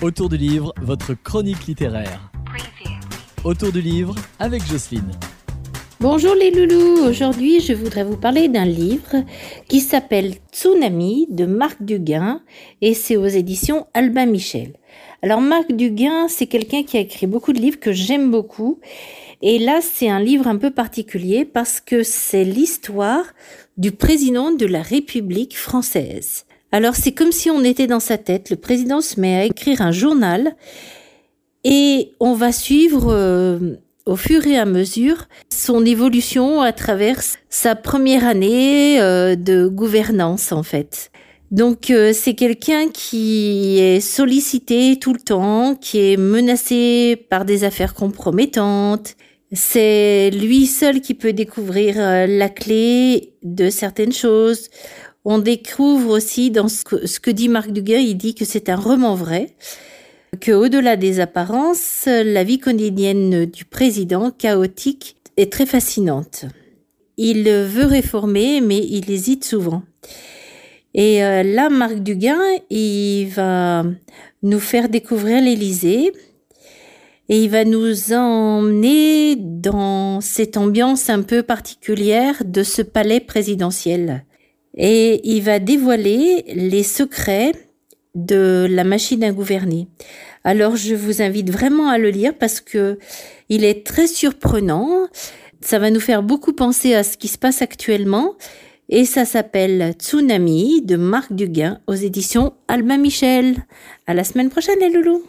Autour du livre, votre chronique littéraire. Autour du livre avec Jocelyne. Bonjour les loulous, aujourd'hui je voudrais vous parler d'un livre qui s'appelle Tsunami de Marc Duguin et c'est aux éditions Albin Michel. Alors Marc Duguin, c'est quelqu'un qui a écrit beaucoup de livres que j'aime beaucoup et là c'est un livre un peu particulier parce que c'est l'histoire du président de la République française. Alors c'est comme si on était dans sa tête, le président se met à écrire un journal et on va suivre euh, au fur et à mesure son évolution à travers sa première année euh, de gouvernance en fait. Donc euh, c'est quelqu'un qui est sollicité tout le temps, qui est menacé par des affaires compromettantes. C'est lui seul qui peut découvrir la clé de certaines choses on découvre aussi dans ce que, dit Marc Duguay, il dit que c'est un roman vrai, que au-delà des apparences, la vie quotidienne du président, chaotique, est très fascinante. Il veut réformer, mais il hésite souvent. Et euh, là, Marc Duguin, il va nous faire découvrir l'Élysée et il va nous emmener dans cette ambiance un peu particulière de ce palais présidentiel et il va dévoiler les secrets de la machine à gouverner. Alors je vous invite vraiment à le lire parce que il est très surprenant. Ça va nous faire beaucoup penser à ce qui se passe actuellement et ça s'appelle Tsunami de Marc Duguin aux éditions Albin Michel. À la semaine prochaine les loulous.